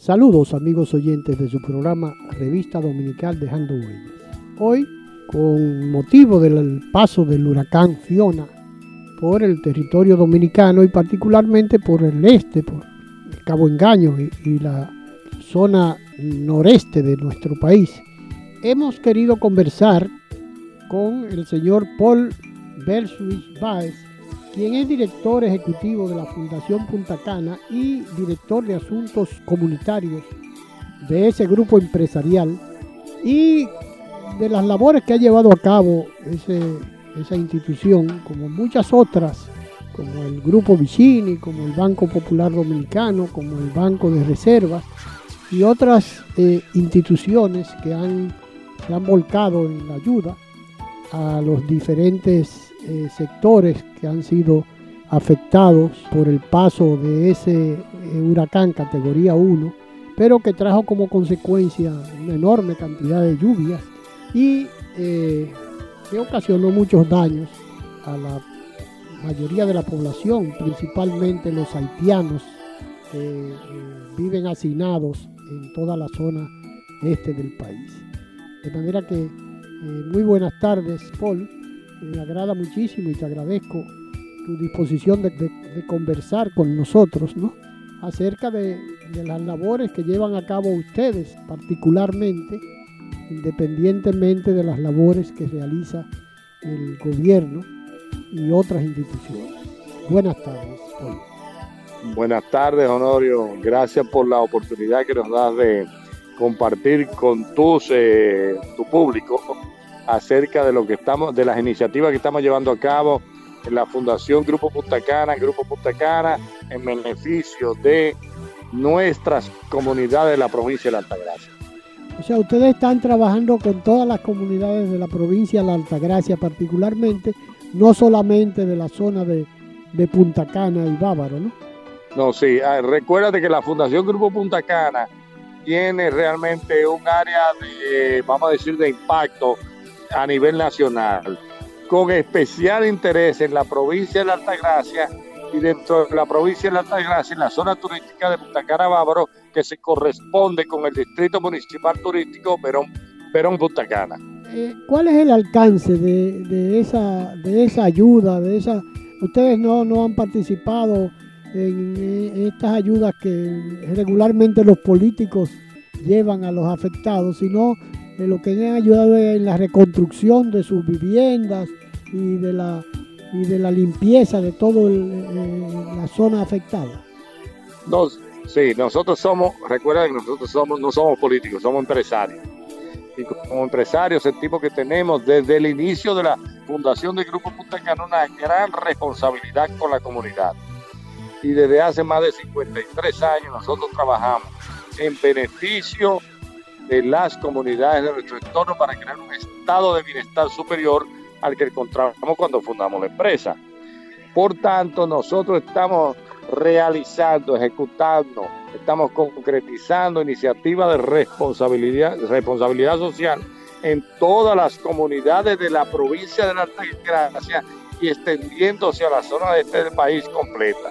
Saludos amigos oyentes de su programa Revista Dominical Dejando Huellas. Hoy, con motivo del paso del huracán Fiona por el territorio dominicano y particularmente por el este, por el Cabo Engaño y, la zona noreste de nuestro país, hemos querido conversar con el señor Paul Versus Baez, quien es director ejecutivo de la Fundación Punta Cana y director de asuntos comunitarios de ese grupo empresarial y de las labores que ha llevado a cabo esa institución, como muchas otras, como el Grupo Vicini, como el Banco Popular Dominicano, como el Banco de Reservas y otras eh, instituciones que se han volcado en la ayuda a los diferentes eh, sectores que han sido afectados por el paso de ese eh, huracán categoría 1, pero que trajo como consecuencia una enorme cantidad de lluvias y eh, que ocasionó muchos daños a la mayoría de la población, principalmente los haitianos que viven hacinados en toda la zona este del país. De manera que muy buenas tardes, Paul me agrada muchísimo y te agradezco tu disposición de, conversar con nosotros, ¿no? Acerca de, las labores que llevan a cabo ustedes, particularmente, independientemente de las labores que realiza el gobierno y otras instituciones. Buenas tardes. Buenas tardes, Honorio. Gracias por la oportunidad que nos das de compartir con tus, eh, tu público acerca de lo que estamos, de las iniciativas que estamos llevando a cabo en la Fundación Grupo Punta Cana, Grupo Punta Cana, en beneficio de nuestras comunidades de la provincia de la Altagracia. O sea, ustedes están trabajando con todas las comunidades de la provincia de la Altagracia, particularmente, no solamente de la zona de, Punta Cana y Bávaro, ¿no? No, sí, ah, recuérdate que la Fundación Grupo Punta Cana tiene realmente un área de, vamos a decir, de impacto a nivel nacional, con especial interés en la provincia de la Altagracia y dentro de la provincia de la Altagracia, en la zona turística de Punta Cana Bávaro, que se corresponde con el distrito municipal turístico Perón, Perón Punta Cana. Eh, ¿Cuál es el alcance de, esa, de esa ayuda? De esa, ustedes no, no han participado en, en estas ayudas que regularmente los políticos llevan a los afectados, sino lo que han ayudado en la reconstrucción de sus viviendas y de la, y de la limpieza de toda la zona afectada. sí, nosotros somos, recuerda que nosotros somos, no somos políticos, somos empresarios. Y como empresarios sentimos que tenemos desde el inicio de la fundación del Grupo Punta Cana una gran responsabilidad con la comunidad. Y desde hace más de 53 años nosotros trabajamos en beneficio de las comunidades de nuestro entorno para crear un estado de bienestar superior al que encontramos cuando fundamos la empresa. Por tanto, nosotros estamos realizando, ejecutando, estamos concretizando iniciativas de responsabilidad, responsabilidad social en todas las comunidades de la provincia de la Altagracia y extendiéndose a la zona de este país completa.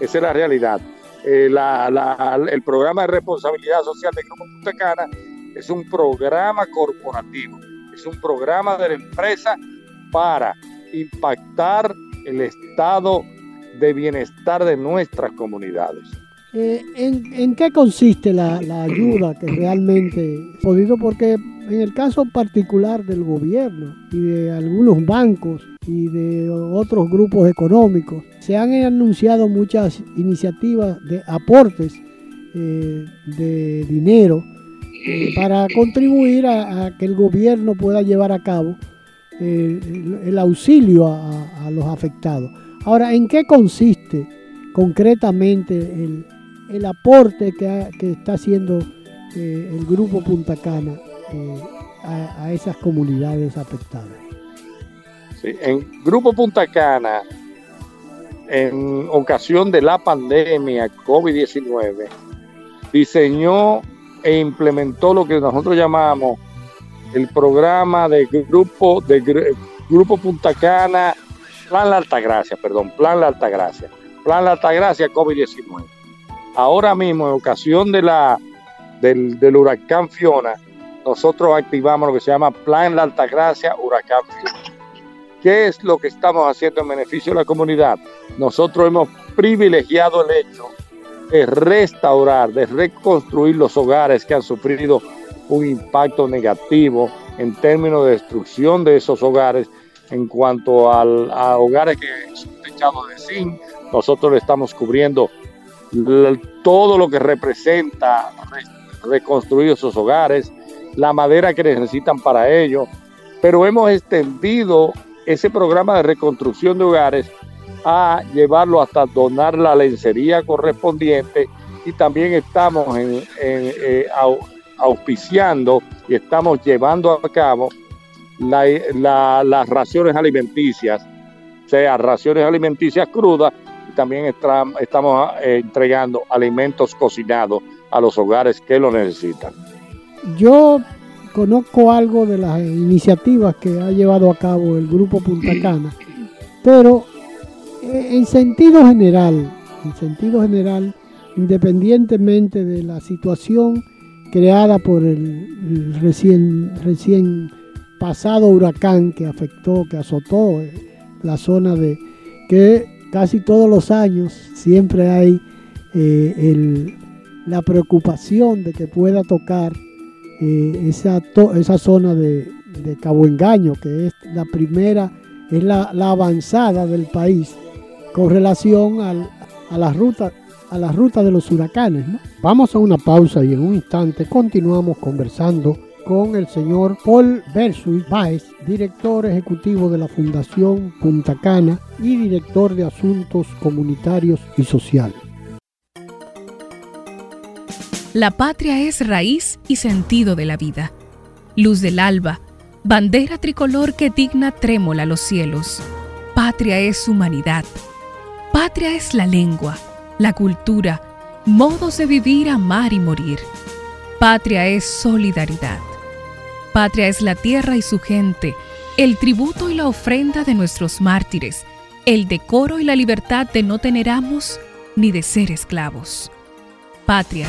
Esa es la realidad. Eh, el programa de responsabilidad social de Grupo Punta Cana es un programa corporativo, es un programa de la empresa para impactar el estado de bienestar de nuestras comunidades. Eh, ¿en, qué consiste la, ayuda que realmente podido? Porque en el caso particular del gobierno y de algunos bancos y de otros grupos económicos. Se han anunciado muchas iniciativas de aportes eh, de dinero eh, para contribuir a, que el gobierno pueda llevar a cabo eh, el, auxilio a, los afectados. Ahora, ¿en qué consiste concretamente el, aporte que, está haciendo el Grupo Punta Cana a esas comunidades afectadas? En Grupo Punta Cana, en ocasión de la pandemia COVID-19, diseñó e implementó lo que nosotros llamamos el programa de grupo grupo Punta Cana, Plan La Altagracia, perdón, Plan La Altagracia, Plan La Altagracia COVID-19. Ahora mismo, en ocasión de la, del, del, huracán Fiona, nosotros activamos lo que se llama Plan La Altagracia Huracán Fiona. ¿Qué es lo que estamos haciendo en beneficio de la comunidad? Nosotros hemos privilegiado el hecho de restaurar, de reconstruir los hogares que han sufrido un impacto negativo en términos de destrucción de esos hogares. En cuanto a hogares que son techados de zinc, nosotros le estamos cubriendo todo lo que representa reconstruir esos hogares, la madera que necesitan para ello, pero hemos extendido ese programa de reconstrucción de hogares a llevarlo hasta donar la lencería correspondiente y también estamos eh, auspiciando y estamos llevando a cabo las raciones alimenticias, sea raciones alimenticias crudas y también estamos eh, entregando alimentos cocinados a los hogares que lo necesitan. Yo conozco algo de las iniciativas que ha llevado a cabo el Grupo Punta Cana, pero eh, en sentido general, en sentido general, independientemente de la situación creada por el, recién, recién pasado huracán que afectó, que azotó eh, la zona de que casi todos los años siempre hay eh, la preocupación de que pueda tocar esa, esa zona de, Cabo Engaño, que es la primera, es la, avanzada del país con relación a la ruta a la ruta de los huracanes. Vamos a una pausa y en un instante continuamos conversando con el señor Paul Versus Baez, director ejecutivo de la Fundación Punta Cana y director de Asuntos Comunitarios y Sociales. La patria es raíz y sentido de la vida, luz del alba, bandera tricolor que digna trémola los cielos. Patria es humanidad. Patria es la lengua, la cultura, modos de vivir, amar y morir. Patria es solidaridad. Patria es la tierra y su gente, el tributo y la ofrenda de nuestros mártires, el decoro y la libertad de no tener amos ni de ser esclavos. Patria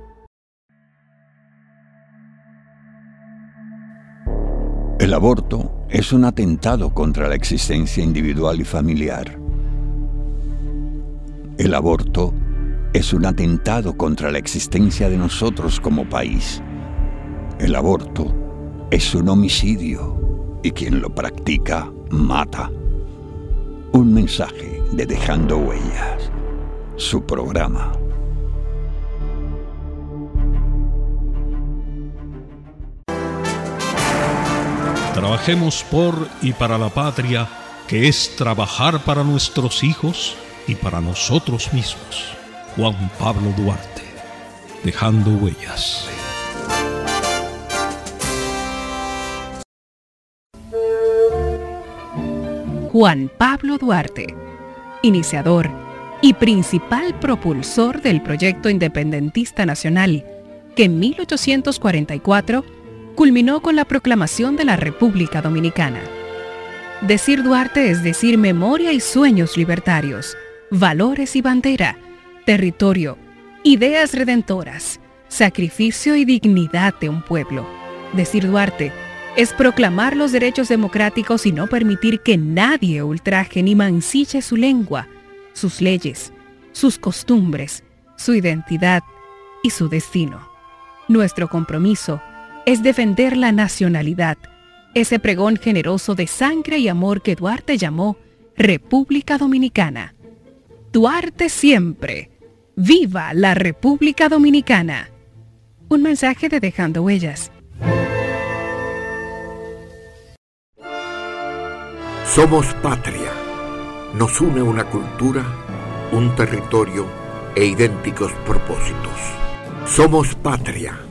Aborto es un atentado contra la existencia individual y familiar. El aborto es un atentado contra la existencia de nosotros como país. El aborto es un homicidio y quien lo practica mata. Un mensaje de Dejando Huellas, su programa. Trabajemos por y para la patria, que es trabajar para nuestros hijos y para nosotros mismos. Juan Pablo Duarte, dejando huellas. Juan Pablo Duarte, iniciador y principal propulsor del proyecto independentista nacional, que en 1844 culminó con la proclamación de la República Dominicana. Decir Duarte es decir memoria y sueños libertarios, valores y bandera, territorio, ideas redentoras, sacrificio y dignidad de un pueblo. Decir Duarte es proclamar los derechos democráticos y no permitir que nadie ultraje ni mancille su lengua, sus leyes, sus costumbres, su identidad y su destino. Nuestro compromiso es defender la nacionalidad, ese pregón generoso de sangre y amor que Duarte llamó República Dominicana. Duarte siempre. ¡Viva la República Dominicana! Un mensaje de Dejando Huellas. Somos patria. Nos une una cultura, un territorio e idénticos propósitos. Somos patria.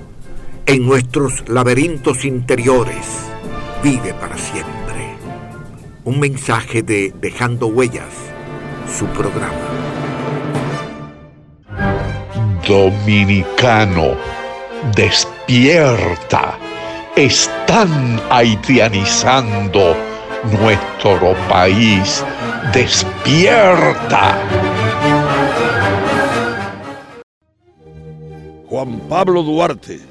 en nuestros laberintos interiores, vive para siempre. Un mensaje de Dejando Huellas, su programa. Dominicano, despierta. Están haitianizando nuestro país. Despierta. Juan Pablo Duarte,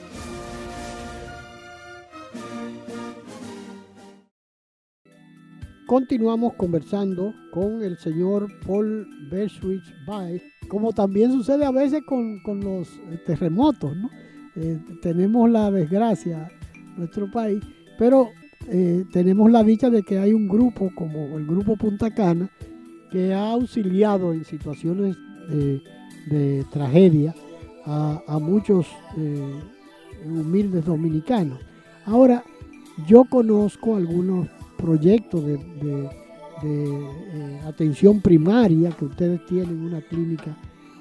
Continuamos conversando con el señor Paul Berschwitz Baez, como también sucede a veces con, los terremotos, ¿no? Eh, tenemos la desgracia en nuestro país, pero eh, tenemos la dicha de que hay un grupo como el Grupo Punta Cana que ha auxiliado en situaciones de, tragedia a, muchos eh, humildes dominicanos. Ahora, yo conozco algunos proyectos de, eh, atención primaria que ustedes tienen una clínica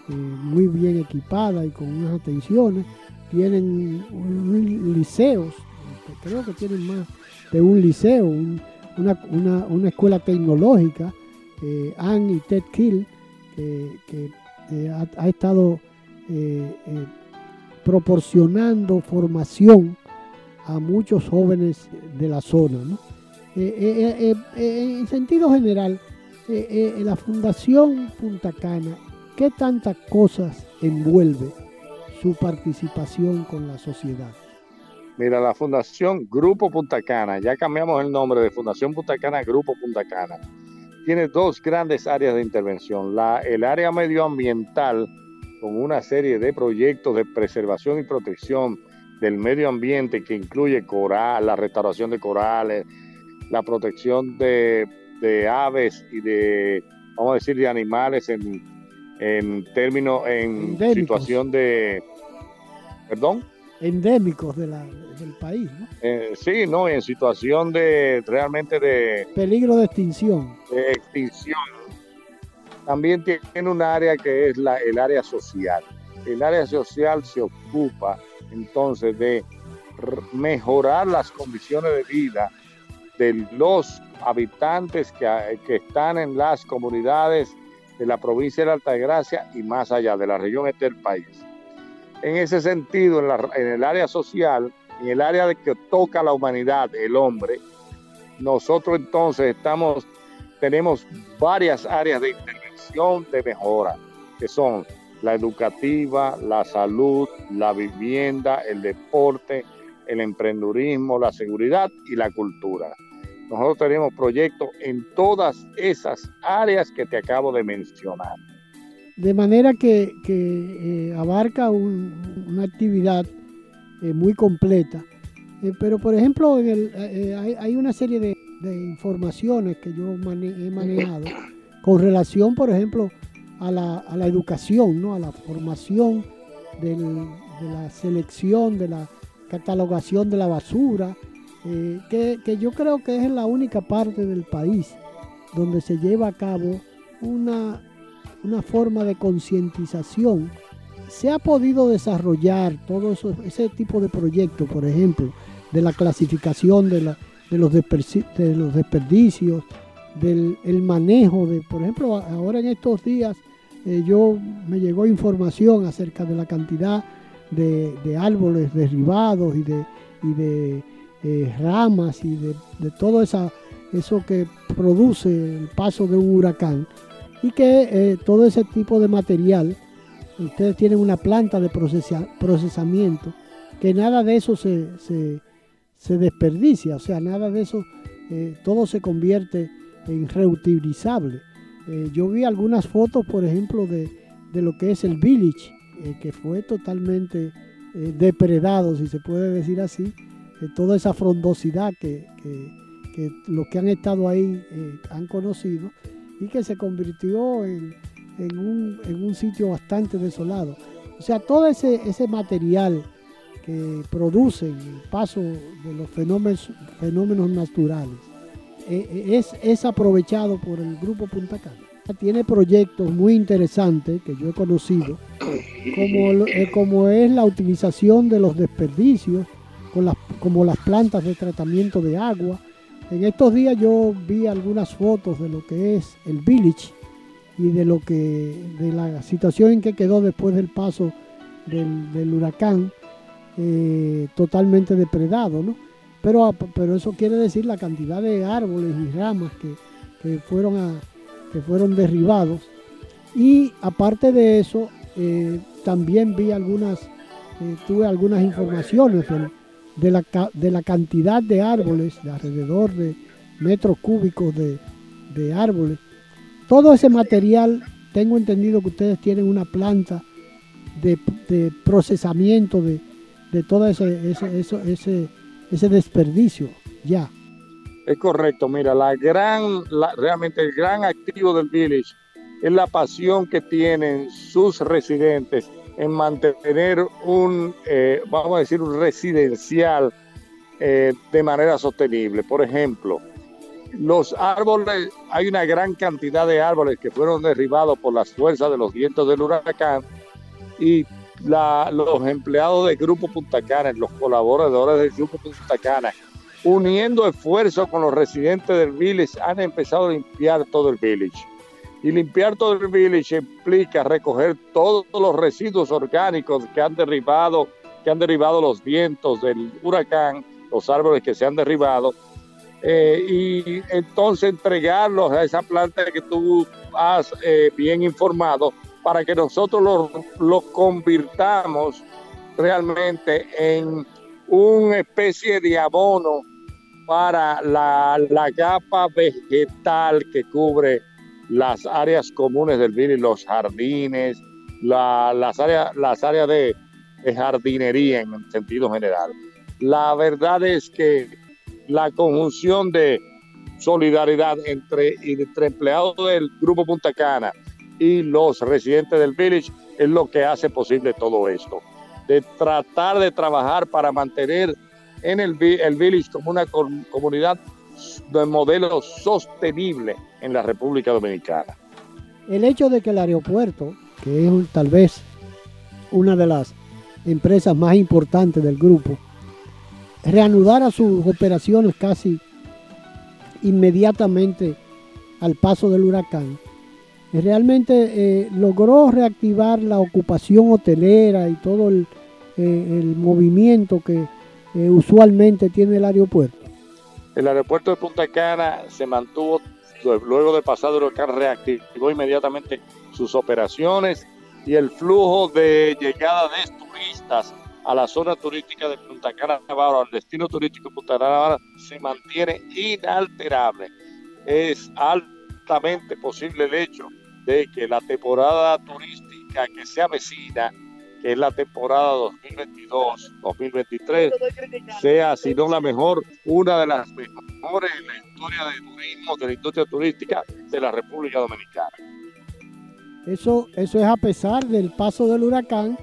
muy bien equipada y con unas atenciones. Tienen liceos, creo que tienen más de un liceo, una, escuela tecnológica, eh, Ann y Ted Kill, que, eh, ha, estado eh, proporcionando formación a muchos jóvenes de la zona. En sentido general, la Fundación Punta Cana, ¿qué tantas cosas envuelve su participación con la sociedad? Mira, la Fundación Grupo Punta Cana, ya cambiamos el nombre de Fundación Punta Cana Grupo Punta Cana, tiene dos grandes áreas de intervención. El área medioambiental, con una serie de proyectos de preservación y protección del medio ambiente que incluye coral, la restauración de corales, la protección de, aves y de, vamos a decir, de animales en, en términos, en situación de, perdón endémicos de la, del país. ¿no? Eh, sí, no, en situación de realmente de... Peligro de extinción. De extinción. También tiene un área que es la, el área social. El área social se ocupa entonces de mejorar las condiciones de vida de los habitantes que, que están en las comunidades de la provincia de la Altagracia y más allá de la región este del país. En ese sentido, en, el área social, en el área de que toca la humanidad, el hombre, nosotros entonces estamos, tenemos varias áreas de intervención de mejora, que son la educativa, la salud, la vivienda, el deporte, el emprendurismo, la seguridad y la cultura. Nosotros tenemos proyectos en todas esas áreas que te acabo de mencionar. De manera que, eh, abarca una actividad eh, muy completa. Eh, pero, por ejemplo, hay, una serie de, informaciones que yo he manejado con relación, por ejemplo, a la, educación, ¿no? a la formación de la selección, de la catalogación de la basura, eh, que, yo creo que es la única parte del país donde se lleva a cabo una, una forma de concientización. Se ha podido desarrollar todo eso, ese tipo de proyectos, por ejemplo, de la clasificación de, la, de, los, de los desperdicios, del el manejo de, por ejemplo, ahora en estos días eh, yo me llegó información acerca de la cantidad de, de árboles derribados y de, y de eh, ramas y de, todo esa, eso que produce el paso de un huracán y que eh, todo ese tipo de material, ustedes tienen una planta de procesamiento, que nada de eso se, se, desperdicia, o sea, nada de eso, eh, todo se convierte en reutilizable. yo vi algunas fotos, por ejemplo, de, de lo que es el village, que fue totalmente depredado, si se puede decir así, toda esa frondosidad que, los que han estado ahí eh, han conocido y que se convirtió en, un, sitio bastante desolado. O sea, todo ese, material que produce el paso de los fenómenos, naturales eh, eh, es, es aprovechado por el Grupo Punta Cana. Tiene proyectos muy interesantes que yo he conocido, como, como es la utilización de los desperdicios como las plantas de tratamiento de agua. En estos días yo vi algunas fotos de lo que es el village y de lo que de la situación en que quedó después del paso del, huracán eh, totalmente depredado, ¿no? Pero, pero eso quiere decir la cantidad de árboles y ramas que, fueron, que fueron derribados. Y aparte de eso, eh, también vi algunas, eh, tuve algunas informaciones de la, de la cantidad de árboles, de alrededor de metros cúbicos de, árboles. Todo ese material, tengo entendido que ustedes tienen una planta de, procesamiento de, todo ese, ese, ese, desperdicio ya. Es correcto, mira, la gran, realmente el gran activo del village es la pasión que tienen sus residentes en mantener un, eh, vamos a decir, un residencial eh, de manera sostenible. Por ejemplo, los árboles, hay una gran cantidad de árboles que fueron derribados por las fuerzas de los vientos del huracán y los empleados del Grupo Punta Cana, los colaboradores del Grupo Punta Cana, uniendo esfuerzos con los residentes del village, han empezado a limpiar todo el village. Y limpiar todo el village implica recoger todos los residuos orgánicos que han derribado, que han derribado los vientos del huracán, los árboles que se han derribado, eh, y entonces entregarlos a esa planta que tú has eh, bien informado para que nosotros los lo convirtamos realmente en una especie de abono para la, la capa vegetal que cubre las áreas comunes del vino los jardines, las áreas, las áreas de, jardinería en sentido general. La verdad es que la conjunción de solidaridad entre, empleados del Grupo Punta Cana y los residentes del village es lo que hace posible todo esto. De tratar de trabajar para mantener en el, el village como una comunidad modelo sostenible en la República Dominicana. El hecho de que el aeropuerto, que es tal vez una de las empresas más importantes del grupo, reanudara sus operaciones casi inmediatamente al paso del huracán, realmente eh, logró reactivar la ocupación hotelera y todo el, el movimiento que usualmente tiene el aeropuerto. El aeropuerto de Punta Cana se mantuvo, luego de pasar el huracán, reactivó inmediatamente sus operaciones y el flujo de llegada de turistas a la zona turística de Punta Cana Navarro, al destino turístico de Punta Cana Navarro, se mantiene inalterable. Es altamente posible el hecho de que la temporada turística que se avecina, que es la temporada 2022-2023, sea, si no la mejor, una de las mejores en la historia de turismo, de la industria turística de la República Dominicana. Eso, eso es a pesar del paso del huracán,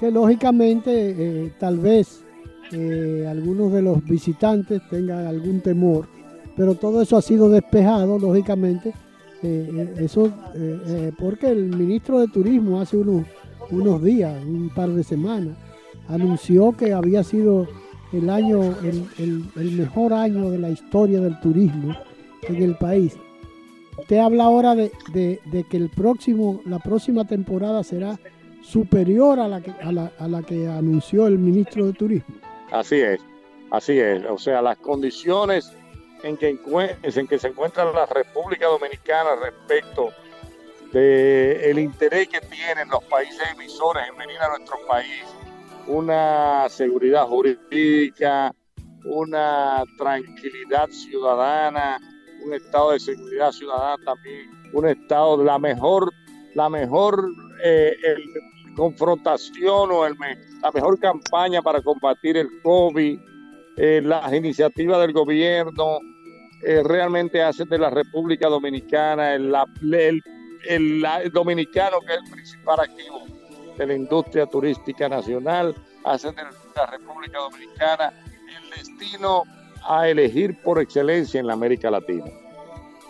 que lógicamente eh, tal vez eh, algunos de los visitantes tengan algún temor, pero todo eso ha sido despejado, lógicamente. Eh, eso porque el ministro de Turismo hace unos, unos días, un par de semanas, anunció que había sido el año, el, el mejor año de la historia del turismo en el país. Usted habla ahora de, que el próximo, la próxima temporada será superior a la, que, a, la, que anunció el ministro de Turismo. Así es, así es. O sea, las condiciones en que, en que se encuentra la República Dominicana respecto el interés que tienen los países emisores en venir a nuestro país, una seguridad jurídica, una tranquilidad ciudadana, un estado de seguridad ciudadana también, un estado de la mejor, la mejor eh, confrontación o la mejor campaña para combatir el COVID, eh, las iniciativas del gobierno eh, realmente hacen de la República Dominicana el, el, el, dominicano que es el principal activo de la industria turística nacional, hacen de la República Dominicana el destino a elegir por excelencia en la América Latina.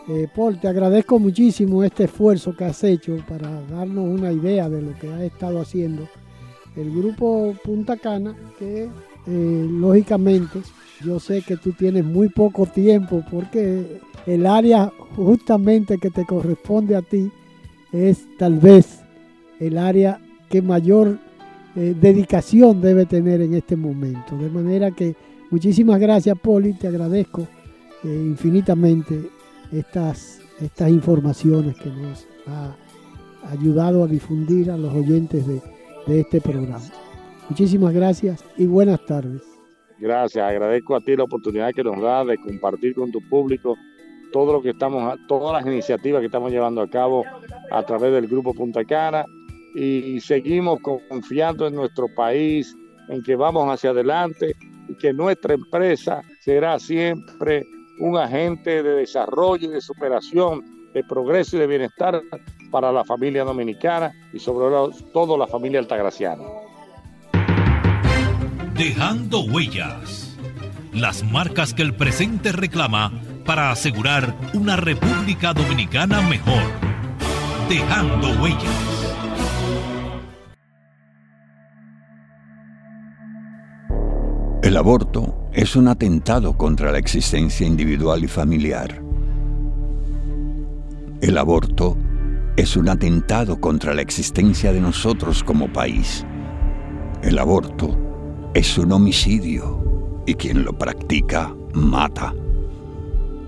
Eh, Paul, te agradezco muchísimo este esfuerzo que has hecho para darnos una idea de lo que ha estado haciendo el grupo Punta Cana, que eh, lógicamente yo sé que tú tienes muy poco tiempo porque el área justamente que te corresponde a ti es tal vez el área que mayor eh, dedicación debe tener en este momento. De manera que Muchísimas gracias, Poli, te agradezco eh, infinitamente estas, estas informaciones que nos ha ayudado a difundir a los oyentes de, este programa. Muchísimas gracias y buenas tardes. Gracias, agradezco a ti la oportunidad que nos da de compartir con tu público todo lo que estamos, todas las iniciativas que estamos llevando a cabo a través del Grupo Punta Cana y seguimos confiando en nuestro país, en que vamos hacia adelante y que nuestra empresa será siempre un agente de desarrollo y de superación, de progreso y de bienestar para la familia dominicana y sobre todo la familia altagraciana. Dejando huellas, las marcas que el presente reclama para asegurar una República Dominicana mejor. Dejando huellas. El aborto es un atentado contra la existencia individual y familiar. El aborto es un atentado contra la existencia de nosotros como país. El aborto es un homicidio y quien lo practica mata.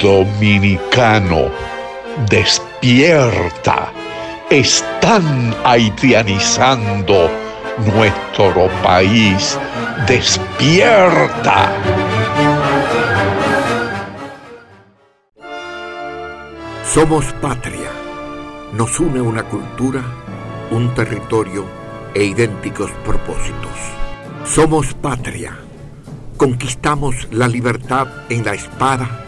dominicano, despierta. Están haitianizando nuestro país. Despierta. Somos patria. Nos une una cultura, un territorio e idénticos propósitos. Somos patria. Conquistamos la libertad en la espada,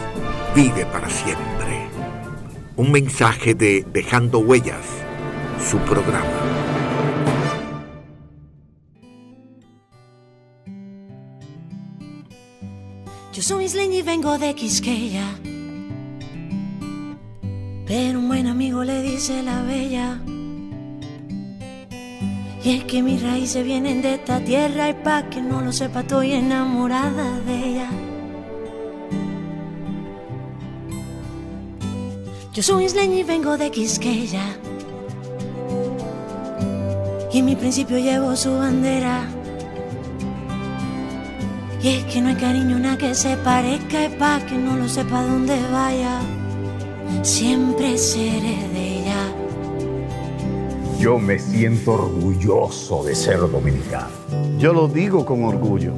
vive para siempre. Un mensaje de Dejando Huellas, su programa. Yo soy isleña y vengo de Quisqueya. Pero un buen amigo le dice la bella. Y es que mis raíces vienen de esta tierra y pa' que no lo sepa estoy enamorada de ella. Yo soy isleña y vengo de Quisqueya. Y en mi principio llevo su bandera. Y es que no hay cariño una que se parezca y pa' que no lo sepa dónde vaya. Siempre seré de ella. Yo me siento orgulloso de ser dominicano. Yo lo digo con orgullo.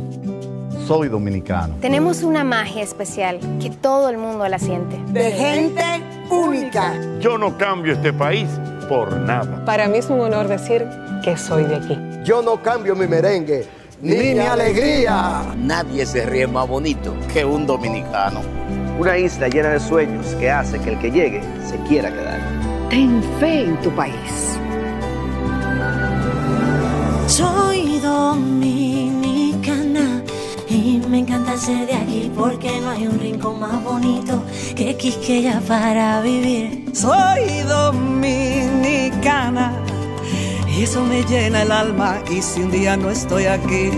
Soy dominicano. Tenemos una magia especial que todo el mundo la siente. De gente única. Yo no cambio este país por nada. Para mí es un honor decir que soy de aquí. Yo no cambio mi merengue ni, mi alegría. Nadie se ríe más bonito que un dominicano. Una isla llena de sueños que hace que el que llegue se quiera quedar. Ten fe en tu país. Soy dominicana y me encanta ser de aquí porque no hay un rincón más bonito que Quisqueya para vivir. Soy dominicana y eso me llena el alma y si un día no estoy aquí,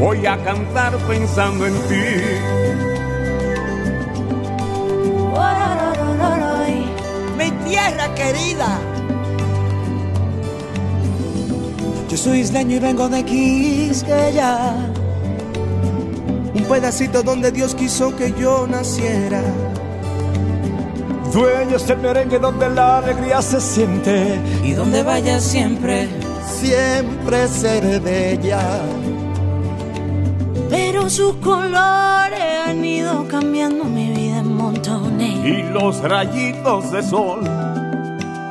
voy a cantar pensando en ti. Mi tierra querida. Yo soy isleño y vengo de Quisqueya, pedacito donde Dios quiso que yo naciera. Dueños del merengue donde la alegría se siente y donde vaya siempre, siempre seré bella. Pero sus colores han ido cambiando mi vida en montones. Y los rayitos de sol,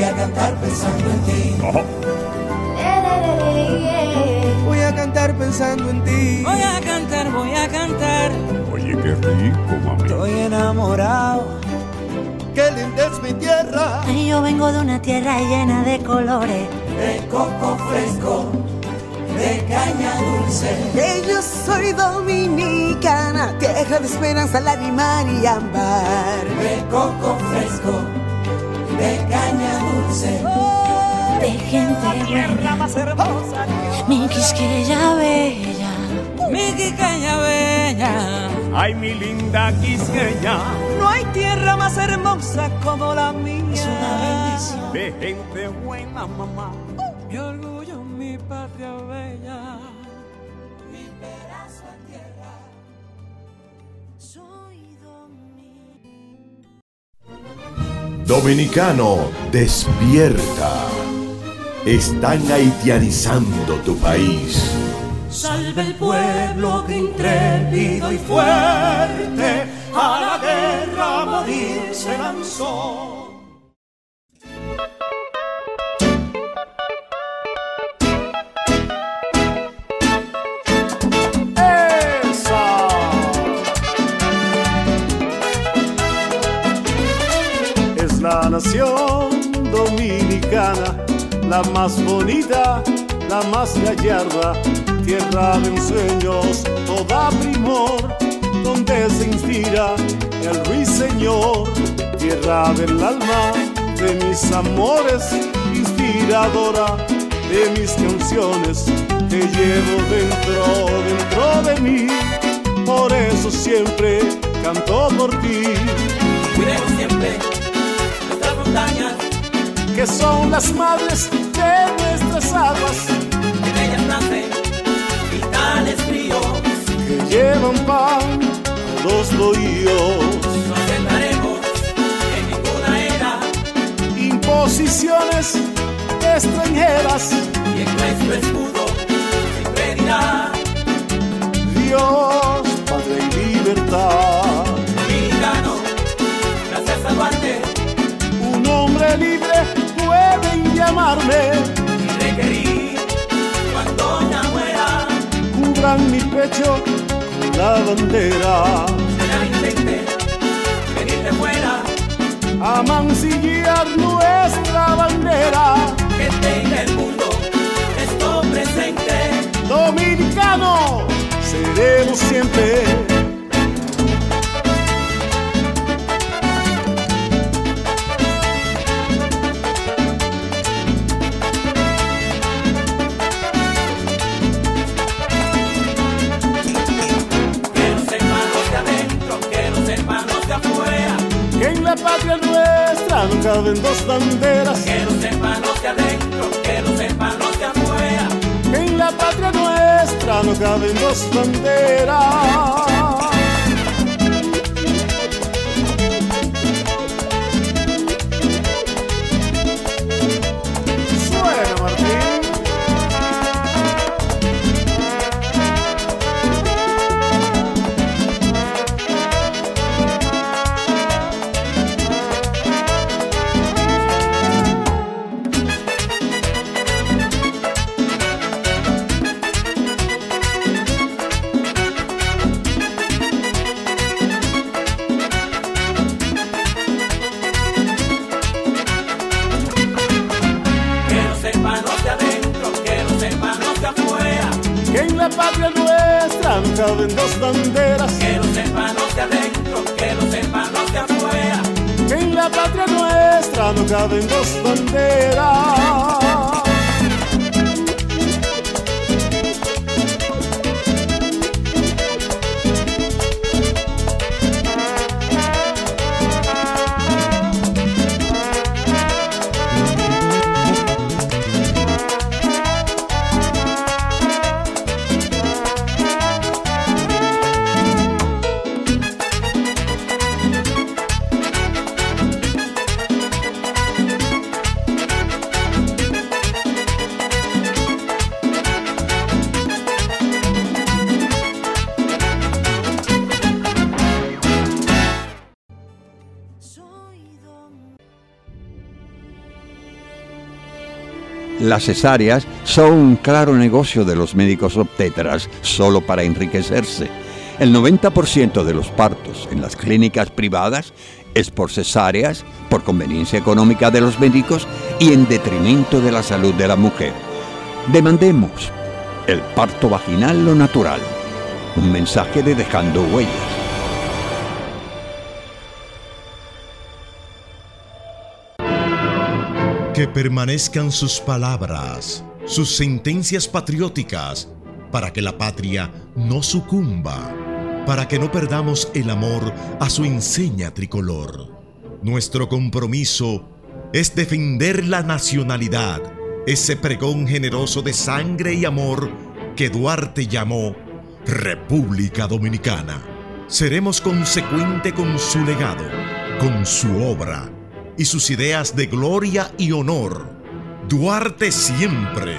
voy a cantar pensando en ti. Voy a cantar pensando en ti. Voy a cantar, voy a cantar. Oye, qué rico, mami. Estoy enamorado. Qué linda es mi tierra. Y yo vengo de una tierra llena de colores. De coco fresco, de caña dulce. Que yo soy dominicana, tierra de esperanza, lágrima y ámbar. De coco fresco, de caña dulce. de gente tierra más hermosa. Mi Quisqueya bella. Mi Quisqueya bella. Ay, mi linda Quisqueya. No hay tierra más hermosa como la mía. Es una bendición. De gente buena, mamá. Mi Dominicano, despierta. Están haitianizando tu país. Salve el pueblo que intrépido y fuerte a la guerra a morir se lanzó. Nación dominicana, la más bonita, la más gallarda, tierra de ensueños, toda primor, donde se inspira el ruiseñor, tierra del alma, de mis amores, inspiradora de mis canciones que llevo dentro, dentro de mí. Por eso siempre canto por ti. Cuidemos siempre que son las madres de nuestras aguas. En ellas nacen vitales fríos que llevan pan a los bohíos. No aceptaremos en ninguna era imposiciones extranjeras y en nuestro escudo siempre dirá Dios, Padre y libertad. Llamarme y requerir cuando ya muera. Cubran mi pecho con la bandera. Será intente venir de fuera a mancillar nuestra bandera. Que tenga el mundo esto presente. Dominicano, seremos siempre. Patria nuestra no caben dos banderas. Que no sepan los de adentro, que no sepan los de afuera. En la patria nuestra no caben dos banderas. Las cesáreas son un claro negocio de los médicos obstetras solo para enriquecerse. El 90% de los partos en las clínicas privadas es por cesáreas, por conveniencia económica de los médicos y en detrimento de la salud de la mujer. Demandemos el parto vaginal lo natural. Un mensaje de Dejando Huellas. Que permanezcan sus palabras, sus sentencias patrióticas, para que la patria no sucumba, para que no perdamos el amor a su enseña tricolor. Nuestro compromiso es defender la nacionalidad, ese pregón generoso de sangre y amor que Duarte llamó República Dominicana. Seremos consecuente con su legado, con su obra y sus ideas de gloria y honor. Duarte siempre.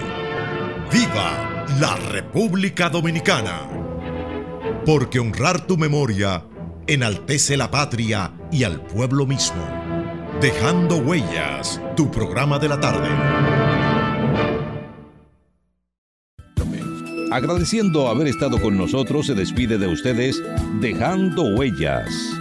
¡Viva la República Dominicana! Porque honrar tu memoria enaltece la patria y al pueblo mismo. Dejando huellas, tu programa de la tarde. Agradeciendo haber estado con nosotros, se despide de ustedes Dejando Huellas.